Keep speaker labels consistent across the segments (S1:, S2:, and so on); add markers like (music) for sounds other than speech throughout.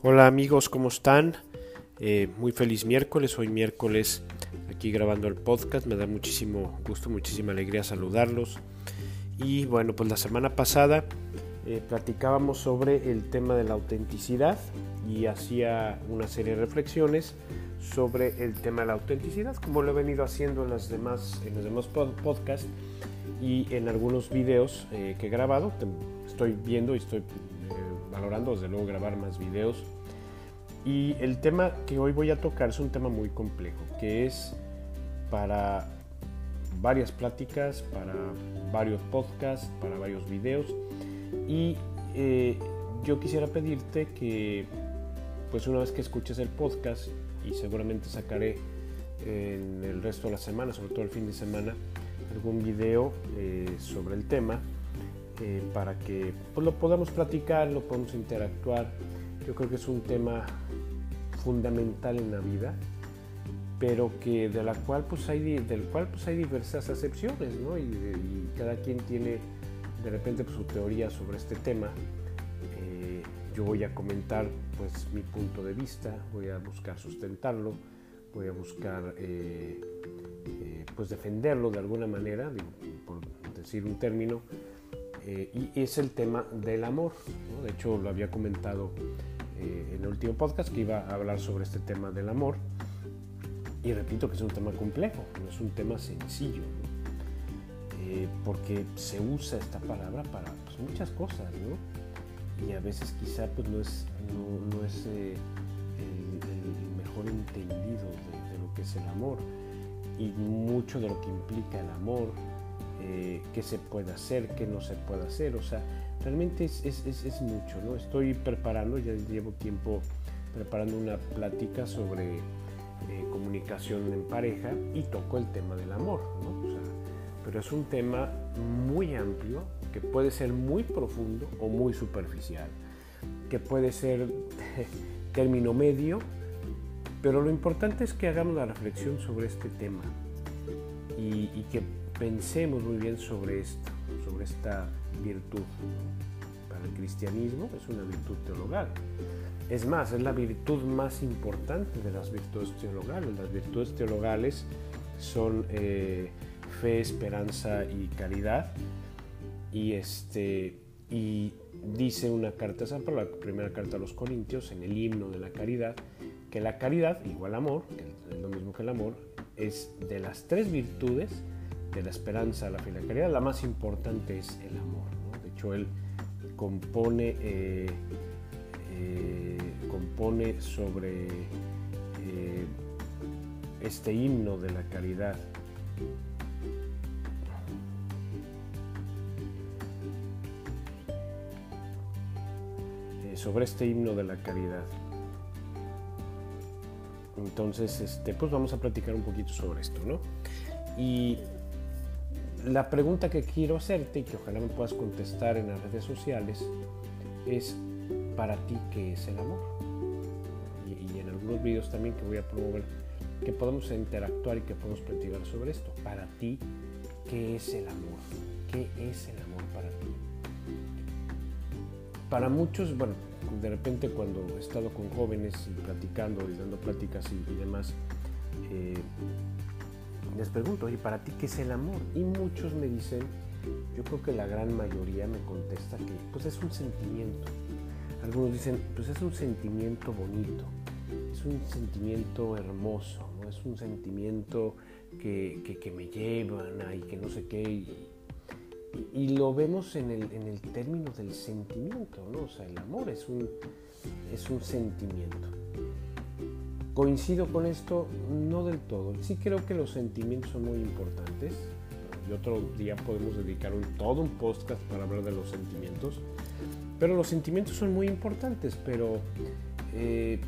S1: Hola amigos, ¿cómo están? Eh, muy feliz miércoles, hoy miércoles aquí grabando el podcast, me da muchísimo gusto, muchísima alegría saludarlos. Y bueno, pues la semana pasada eh, platicábamos sobre el tema de la autenticidad y hacía una serie de reflexiones sobre el tema de la autenticidad, como lo he venido haciendo en, las demás, en los demás podcasts y en algunos videos eh, que he grabado. Estoy viendo y estoy valorando desde luego grabar más videos. Y el tema que hoy voy a tocar es un tema muy complejo, que es para varias pláticas, para varios podcasts, para varios videos. Y eh, yo quisiera pedirte que, pues una vez que escuches el podcast, y seguramente sacaré en el resto de la semana, sobre todo el fin de semana, algún video eh, sobre el tema, eh, para que pues, lo podamos platicar, lo podamos interactuar. Yo creo que es un tema fundamental en la vida, pero que de la cual pues hay, del cual pues hay diversas acepciones, ¿no? y, cada quien tiene de repente pues, su teoría sobre este tema. Eh, yo voy a comentar pues mi punto de vista, voy a buscar sustentarlo, voy a buscar eh, pues defenderlo de alguna manera, por decir un término, eh, y es el tema del amor. De hecho, lo había comentado eh, en el último podcast que iba a hablar sobre este tema del amor. Y repito que es un tema complejo, no es un tema sencillo, eh, porque se usa esta palabra para pues, muchas cosas, ¿no? Y a veces quizá pues, no es, no, es el, mejor entendido de lo que es el amor y mucho de lo que implica el amor eh, qué se puede hacer, qué no se puede hacer. O sea, realmente es, es, es, mucho, ¿no? Estoy preparando, ya llevo tiempo preparando una plática sobre eh, comunicación en pareja y toco el tema del amor, ¿no? O sea, pero es un tema muy amplio que puede ser muy profundo o muy superficial, que puede ser (laughs) término medio, pero lo importante es que hagamos la reflexión sobre este tema y, y que pensemos muy bien sobre esto, sobre esta virtud. Para el cristianismo es una virtud teologal. Es más, es la virtud más importante de las virtudes teologales. Las virtudes teologales son eh, fe, esperanza y caridad. Y, este, y dice una carta San Pablo, la primera carta a los Corintios, en el himno de la caridad, que la caridad, igual amor, que es lo mismo que el amor, es de las tres virtudes de la esperanza, y la caridad, la más importante es el amor. De hecho, él compone, eh, eh, compone sobre eh, este himno de la caridad. sobre este himno de la caridad. Entonces, este, pues vamos a platicar un poquito sobre esto, ¿no? Y la pregunta que quiero hacerte y que ojalá me puedas contestar en las redes sociales es, ¿para ti qué es el amor? Y, en algunos videos también que voy a promover, que podemos interactuar y que podemos platicar sobre esto. Para ti, ¿qué es el amor? ¿Qué es el amor para ti? Para muchos, bueno, de repente cuando he estado con jóvenes y platicando y dando pláticas y, demás, eh, les pregunto, oye, ¿para ti qué es el amor? Y muchos me dicen, yo creo que la gran mayoría me contesta que pues es un sentimiento. Algunos dicen, pues es un sentimiento bonito, es un sentimiento hermoso, ¿no? es un sentimiento que, que, me llevan y que no sé qué. Y, lo vemos en el, en el, término del sentimiento, ¿no? O sea, el amor es un, es un sentimiento. Coincido con esto, no del todo. Sí creo que los sentimientos son muy importantes. Y otro día podemos dedicar un, todo un podcast para hablar de los sentimientos. Pero los sentimientos son muy importantes, pero eh,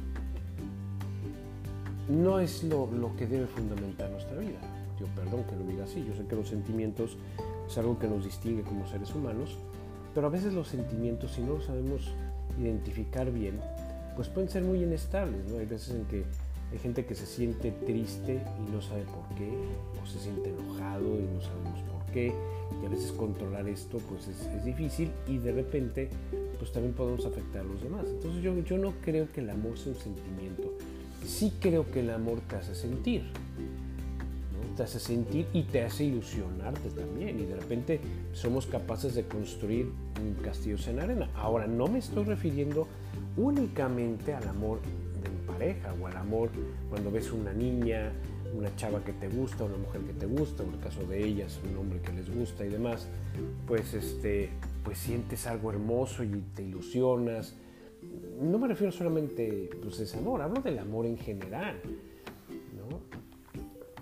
S1: no es lo, que debe fundamentar nuestra vida. Yo perdón que lo diga así. Yo sé que los sentimientos es algo que nos distingue como seres humanos, pero a veces los sentimientos, si no los sabemos identificar bien, pues pueden ser muy inestables, ¿no? Hay veces en que hay gente que se siente triste y no sabe por qué, o se siente enojado y no sabemos por qué, y a veces controlar esto pues es, difícil y de repente pues también podemos afectar a los demás. Entonces yo, no creo que el amor sea un sentimiento. Sí creo que el amor te hace sentir. Te hace sentir y te hace ilusionarte también. Y de repente somos capaces de construir castillos en arena. Ahora, no me estoy refiriendo únicamente al amor o al amor cuando ves una niña, una chava que te gusta, una mujer que te gusta, en el caso de ellas, un hombre que les gusta y demás, pues este, pues sientes algo hermoso y te ilusionas. No me refiero solamente pues, ese amor, hablo del amor en general.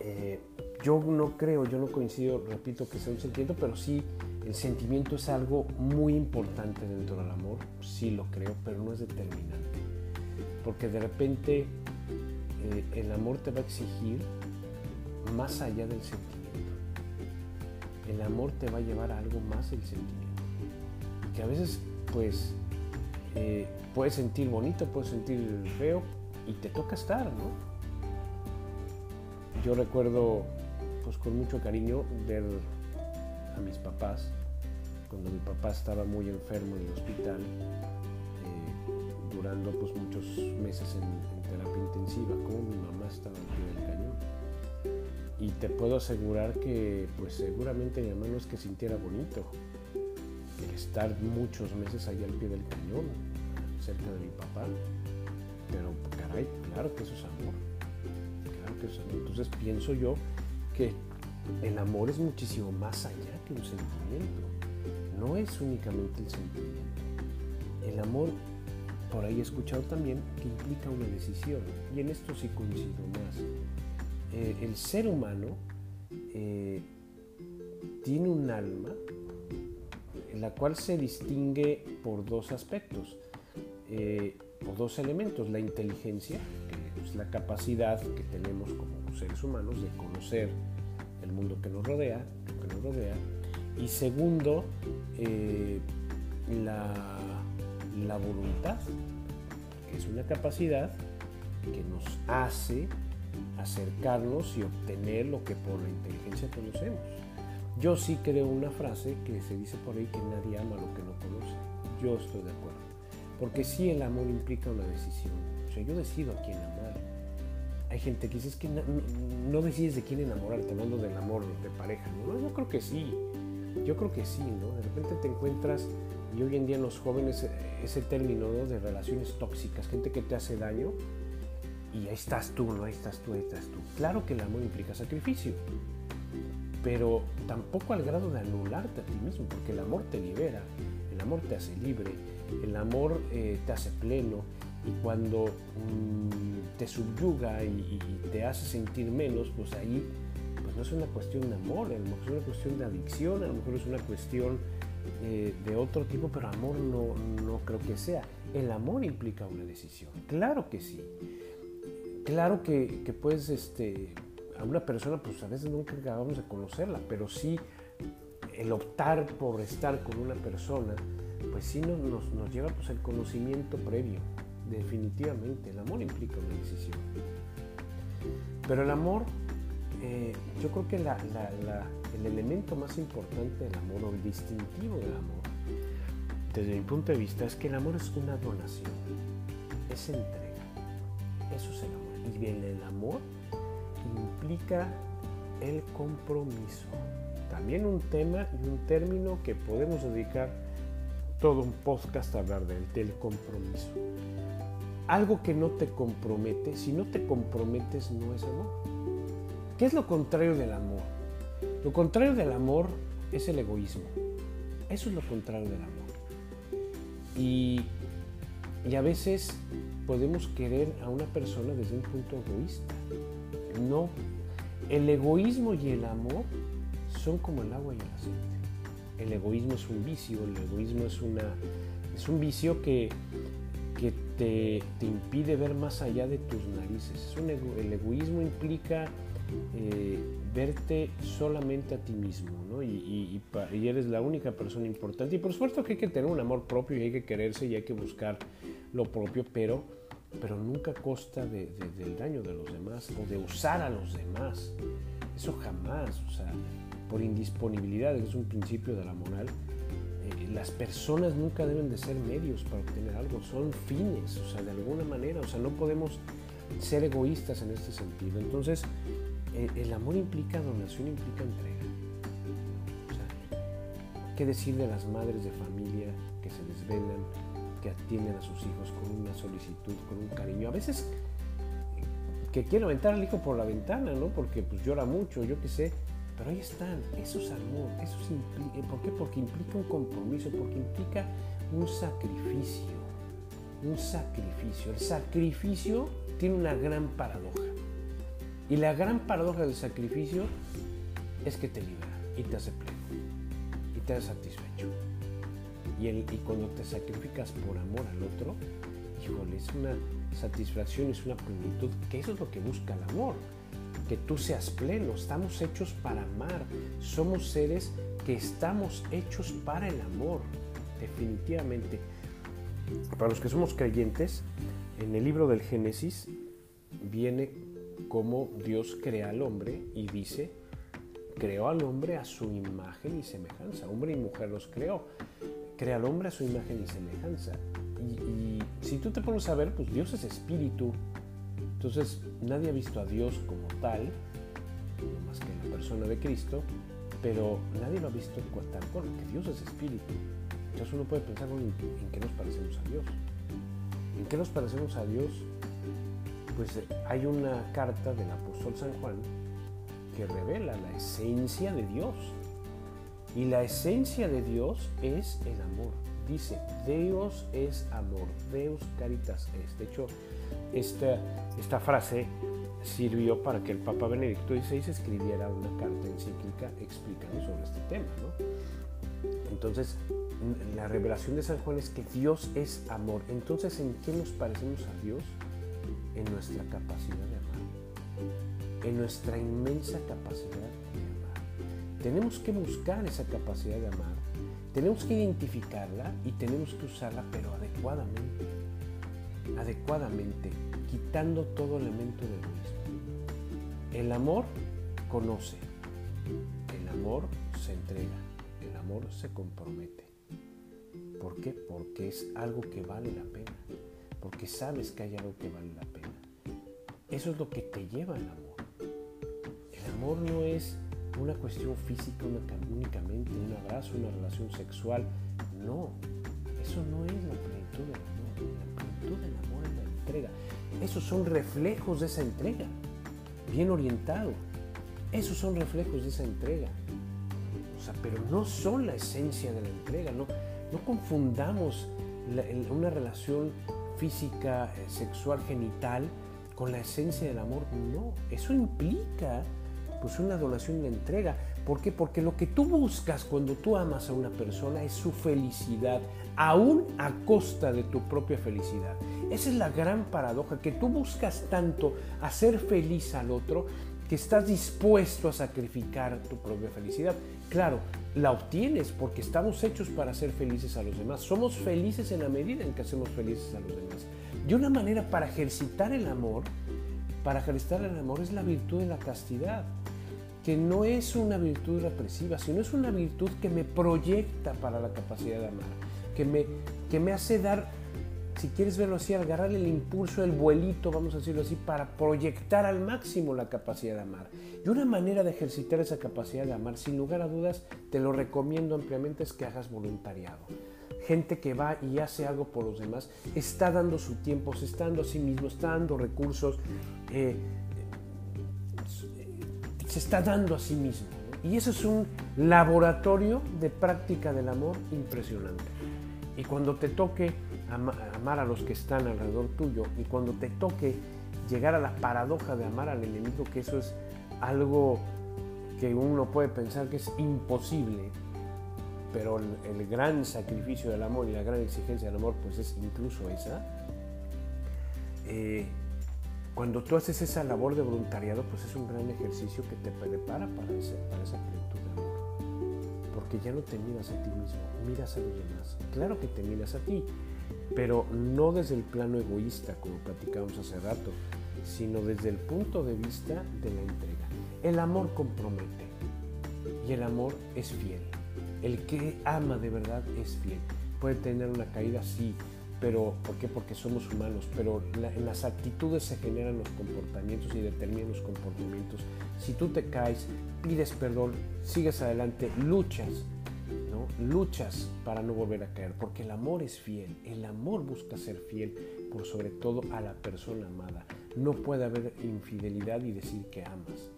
S1: Eh, yo no creo, yo no coincido, repito, que sea un sentimiento, pero sí el sentimiento es algo muy importante dentro del amor, sí lo creo, pero no es determinante. Porque de repente eh, el amor te va a exigir más allá del sentimiento. El amor te va a llevar a algo más del sentimiento que a veces pues eh, puedes sentir bonito, puedes sentir feo y te toca estar, ¿no? Yo recuerdo pues con mucho cariño ver a mis papás cuando mi papá estaba muy enfermo en el hospital, durando pues muchos meses en, terapia intensiva, como mi mamá estaba al pie del cañón. Y te puedo asegurar que pues seguramente mi mamá es que sintiera bonito, estar muchos meses ahí al pie del cañón, cerca de mi papá. Pero caray, claro que eso es amor. Claro que eso es amor. Entonces pienso yo que el amor es muchísimo más allá que un sentimiento. No es únicamente el sentimiento. El amor, por ahí he escuchado también, que implica una decisión. Y en esto sí coincido más. Eh, el ser humano eh, tiene un alma la cual se distingue por dos aspectos, eh, por dos elementos, la inteligencia, que es la capacidad que tenemos como seres humanos de conocer el mundo que nos rodea, que nos rodea y segundo, eh, la, la voluntad, que es una capacidad que nos hace acercarnos y obtener lo que por la inteligencia conocemos. Yo sí creo una frase que se dice por ahí que nadie ama lo que no conoce. Yo estoy de acuerdo. Porque sí el amor implica una decisión. O sea, yo decido a quién amar. Hay gente que dice que no, decides de quién enamorarte, hablando del amor de pareja. ¿no? Yo creo que sí. Yo creo que sí, ¿no? De repente te encuentras, y hoy en día en los jóvenes, ese término de relaciones tóxicas, gente que te hace daño, y ahí estás tú, ¿no? Ahí estás tú, ahí estás tú. Claro que el amor implica sacrificio pero tampoco al grado de anularte a ti mismo, porque el amor te libera, el amor te hace libre, el amor eh, te hace pleno y cuando mm, te subyuga y, te hace sentir menos, pues ahí pues no es una cuestión de amor, a lo mejor es una cuestión de adicción, a lo mejor es una cuestión eh, de otro tipo, pero amor no, no creo que sea. El amor implica una decisión, claro que sí. Claro que, que puedes este, a una persona, pues a veces nunca acabamos de conocerla, pero sí el optar por estar con una persona, pues sí nos, nos, lleva pues, el conocimiento previo. Definitivamente, el amor implica una decisión. Pero el amor, eh, yo creo que el elemento más importante del amor o el distintivo del amor, desde mi punto de vista, es que el amor es una donación, es entrega. Eso es el amor. Y bien, el amor implica el compromiso. También un tema y un término que podemos dedicar todo un podcast a hablar del, del compromiso. Algo que no te compromete, si no te comprometes no es amor. ¿Qué es lo contrario del amor? Lo contrario del amor es el egoísmo. Eso es lo contrario del amor. Y, y a veces podemos querer a una persona desde un punto egoísta. No, el egoísmo y el amor son como el agua y el aceite. El egoísmo es un vicio, el egoísmo es, una, es un vicio que, que te, impide ver más allá de tus narices. el egoísmo implica eh, verte solamente a ti mismo, ¿no? Y, y, eres la única persona importante. Y por supuesto que hay que tener un amor propio y hay que quererse y hay que buscar lo propio, pero pero nunca costa del daño de los demás o de usar a los demás. Eso jamás, o sea, por indisponibilidad, que es un principio de la moral, eh, las personas nunca deben de ser medios para obtener algo, son fines, o sea, de alguna manera, o sea, no podemos ser egoístas en este sentido. Entonces, el amor implica donación, implica entrega. O sea, ¿qué decir de las madres de familia que se desvelan, que atienden a sus hijos con una solicitud, con un cariño? A veces eh, que quieren aventar al hijo por la ventana, ¿no? Porque pues llora mucho, yo qué sé. Pero ahí están, eso es amor, eso implica, ¿por qué? Porque implica un compromiso, porque implica un sacrificio, un sacrificio. El sacrificio tiene una gran paradoja. Y la gran paradoja del sacrificio es que te libera y te hace pleno y te hace satisfecho. Y, y cuando te sacrificas por amor al otro, híjole, es una satisfacción, es una plenitud, que eso es lo que busca el amor que tú seas pleno. Estamos hechos para amar. Somos seres que estamos hechos para el amor, definitivamente. Para los que somos creyentes, en el libro del Génesis viene como Dios crea al hombre y dice, creó al hombre a su imagen y semejanza. Hombre y mujer los creó. Crea al hombre a su imagen y semejanza. Y, si tú te pones a ver, pues Dios es espíritu, entonces, nadie ha visto a Dios como tal, más que la persona de Cristo, pero nadie lo ha visto tal cual, que Dios es espíritu. Entonces uno puede pensar en, qué nos parecemos a Dios. ¿En qué nos parecemos a Dios? Pues hay una carta del apóstol San Juan que revela la esencia de Dios. Y la esencia de Dios es el amor. Dice, Dios es amor, Deus caritas es. De hecho, esta, esta frase sirvió para que el Papa Benedicto XVI escribiera una carta encíclica explicando sobre este tema. Entonces, la revelación de San Juan es que Dios es amor. Entonces, ¿en qué nos parecemos a Dios? En nuestra capacidad de amar. En nuestra inmensa capacidad de amar. Tenemos que buscar esa capacidad de amar. Tenemos que identificarla y tenemos que usarla, pero adecuadamente adecuadamente, quitando todo elemento de egoísmo. El amor conoce, el amor se entrega, el amor se compromete. ¿Por qué? Porque es algo que vale la pena, porque sabes que hay algo que vale la pena. Eso es lo que te lleva al amor. El amor no es una cuestión física únicamente, un abrazo, una relación sexual. No, eso no es la plenitud del amor. La plenitud del amor es la entrega. Esos son reflejos de esa entrega. Bien orientado. Esos son reflejos de esa entrega. Pero no son la esencia de la entrega. No, no confundamos una relación física, eh, sexual, genital con la esencia del amor. No, eso implica pues una donación de entrega. ¿Por qué? Porque lo que tú buscas cuando tú amas a una persona es su felicidad, aún a costa de tu propia felicidad. Esa es la gran paradoja, que tú buscas tanto hacer feliz al otro que estás dispuesto a sacrificar tu propia felicidad. Claro, la obtienes porque estamos hechos para ser felices a los demás. Somos felices en la medida en que hacemos felices a los demás. Y una manera para ejercitar el amor, para ejercitar el amor es la virtud de la castidad que no es una virtud represiva, sino es una virtud que me proyecta para la capacidad de amar, que me, que me hace dar, si quieres verlo así, agarrar el impulso, el vuelito, vamos a decirlo así, para proyectar al máximo la capacidad de amar. Y una manera de ejercitar esa capacidad de amar, sin lugar a dudas, te lo recomiendo ampliamente, es que hagas voluntariado gente que va y hace algo por los demás, está dando su tiempo, se está dando a sí mismo, está dando recursos, eh, se está dando a sí mismo. Y eso es un laboratorio de práctica del amor impresionante. Y cuando te toque amar a los que están alrededor tuyo y cuando te toque llegar a la paradoja de amar al enemigo, que eso es algo que uno puede pensar que es imposible, pero el, gran sacrificio del amor y la gran exigencia del amor pues es incluso esa, eh, cuando tú haces esa labor de voluntariado, pues es un gran ejercicio que te prepara para, ese, para esa plenitud de amor. Porque ya no te miras a ti mismo, miras a los demás. Claro que te miras a ti, pero no desde el plano egoísta, como platicábamos hace rato, sino desde el punto de vista de la entrega. El amor compromete y el amor es fiel. El que ama de verdad es fiel. Puede tener una caída, sí, pero ¿por qué? Porque somos humanos, pero en las actitudes se generan los comportamientos y determinan los comportamientos. Si tú te caes, pides perdón, sigues adelante, luchas, ¿no? Luchas para no volver a caer, porque el amor es fiel, el amor busca ser fiel por sobre todo a la persona amada. No puede haber infidelidad y decir que amas.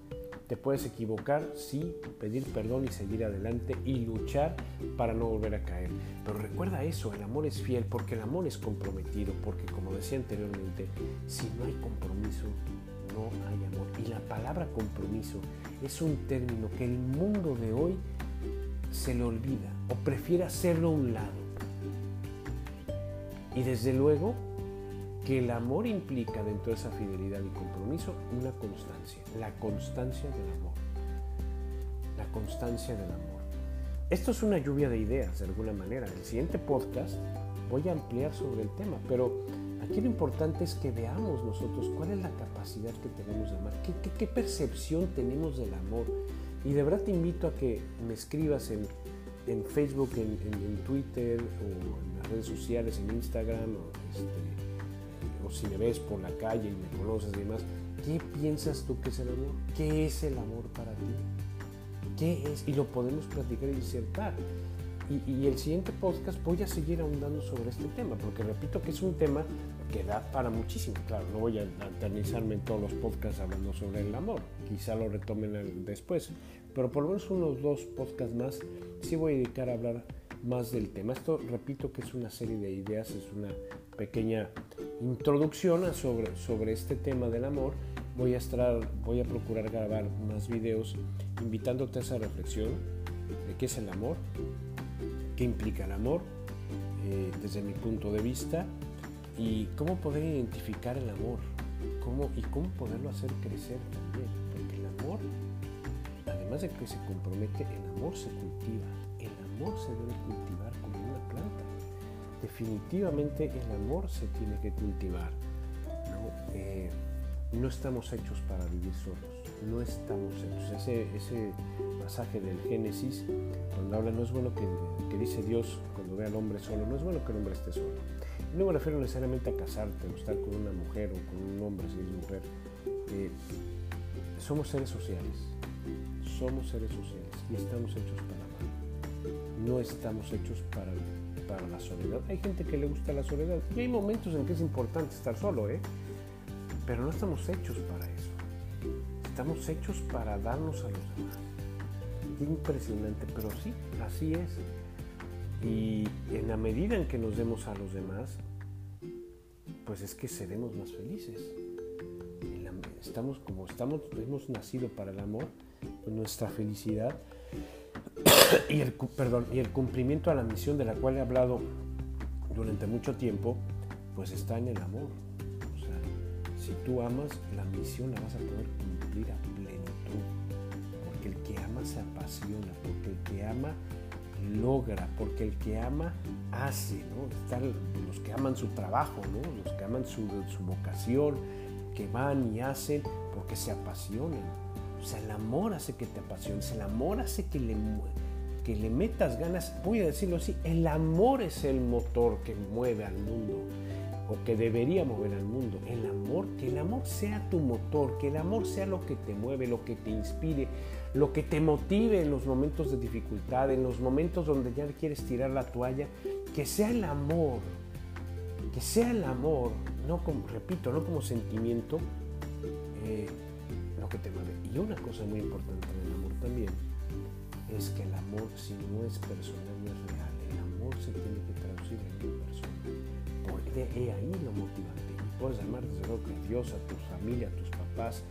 S1: Te puedes equivocar, sí, pedir perdón y seguir adelante y luchar para no volver a caer. Pero recuerda eso, el amor es fiel porque el amor es comprometido, porque como decía anteriormente, si no hay compromiso, no hay amor. Y la palabra compromiso es un término que el mundo de hoy se le olvida o prefiere hacerlo a un lado. Y desde luego que el amor implica dentro de esa fidelidad y compromiso una constancia, la constancia del amor. La constancia del amor. Esto es una lluvia de ideas de alguna manera. En el siguiente podcast voy a ampliar sobre el tema, pero aquí lo importante es que veamos nosotros cuál es la capacidad que tenemos de amar, qué, percepción tenemos del amor. Y de verdad te invito a que me escribas en, Facebook, en, Twitter o en las redes sociales, en Instagram o este, si me ves por la calle y me conoces y demás, ¿qué piensas tú que es el amor? ¿Qué es el amor para ti? ¿Qué es? Y lo podemos platicar y disertar. Y, el siguiente podcast voy a seguir ahondando sobre este tema, porque repito que es un tema que da para muchísimo. Claro, no voy a eternizarme en todos los podcasts hablando sobre el amor, quizá lo retomen después, pero por lo menos unos dos podcasts más sí voy a dedicar a hablar más del tema. Esto, repito, que es una serie de ideas, es una pequeña introducción sobre, sobre este tema del amor. Voy a, estar, voy a procurar grabar más videos invitándote a esa reflexión de qué es el amor, qué implica el amor eh, desde mi punto de vista y cómo poder identificar el amor cómo, y cómo poderlo hacer crecer también. Porque el amor, además de que se compromete, el amor se cultiva. El amor se debe cultivar definitivamente el amor se tiene que cultivar. ¿no? Eh, no estamos hechos para vivir solos, no estamos hechos. Ese, pasaje del Génesis, donde habla, no es bueno que, que, dice Dios cuando ve al hombre solo, no es bueno que el hombre esté solo. No me refiero necesariamente a casarte o estar con una mujer o con un hombre si es mujer. Eh, somos seres sociales, somos seres sociales y estamos hechos para amar. No estamos hechos para para la soledad. Hay gente que le gusta la soledad y hay momentos en que es importante estar solo, ¿eh? Pero no estamos hechos para eso. Estamos hechos para darnos a los demás. Qué impresionante, pero sí, así es. Y en la medida en que nos demos a los demás, pues es que seremos más felices. Estamos como estamos, hemos nacido para el amor, nuestra felicidad y el, perdón, y el cumplimiento a la misión de la cual he hablado durante mucho tiempo, pues está en el amor. O sea, si tú amas, la misión la vas a poder cumplir a plenitud. Porque el que ama se apasiona, porque el que ama logra, porque el que ama hace, ¿no? Están los que aman su trabajo, ¿no? Los que aman su, su vocación, que van y hacen porque se apasionan. O sea, el amor hace que te apasiones, el amor hace que le, que le metas ganas. Voy a decirlo así, el amor es el motor que mueve al mundo o que debería mover al mundo. El amor, que el amor sea tu motor, que el amor sea lo que te mueve, lo que te inspire, lo que te motive en los momentos de dificultad, en los momentos donde ya quieres tirar la toalla, que sea el amor, que sea el amor, no como, repito, no como sentimiento, eh, lo que te mueve. Y una cosa muy importante en el amor también es que el amor, si no es personal, no es real. El amor se tiene que traducir en una persona. Porque he ahí lo motivante. Y puedes amar desde luego a Dios, a tu familia, a tus papás,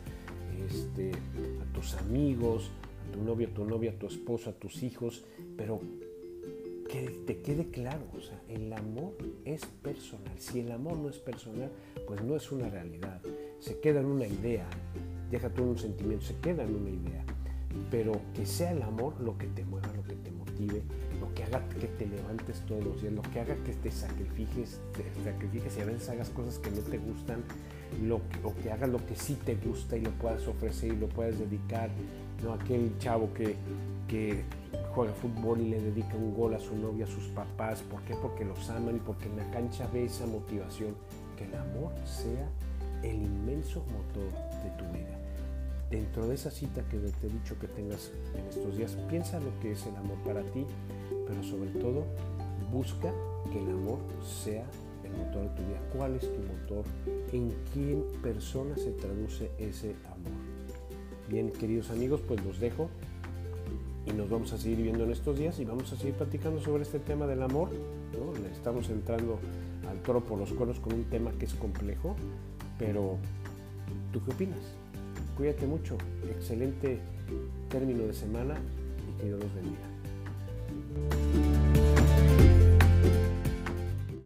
S1: este, a tus amigos, a tu novio, a tu novia, a tu esposo, a tus hijos, pero que te quede claro, o sea, el amor es personal. Si el amor no es personal, pues no es una realidad. Se queda en una idea, deja todo un sentimiento, se queda en una idea. Pero que sea el amor lo que te mueva, lo que te motive, lo que haga que te levantes todos los días, lo que haga que te sacrifiques, te sacrifiques y a veces hagas cosas que no te gustan, lo que, o que hagas lo que sí te gusta y lo puedas ofrecer y lo puedas dedicar. ¿no? Aquel chavo que, que juega fútbol y le dedica un gol a su novia, a sus papás. ¿Por qué? Porque los aman y porque en la cancha ve esa motivación. Que el amor sea el inmenso motor de tu vida. Dentro de esa cita que te he dicho que tengas en estos días, piensa lo que es el amor para ti, pero sobre todo busca que el amor sea el motor de tu vida. ¿Cuál es tu motor? ¿En quién persona se traduce ese amor? Bien, queridos amigos, pues los dejo y nos vamos a seguir viendo en estos días y vamos a seguir platicando sobre este tema del amor. ¿no? estamos entrando al toro por los cuernos con un tema que es complejo, pero ¿tú qué opinas? Cuídate mucho, excelente término de semana y que Dios los bendiga.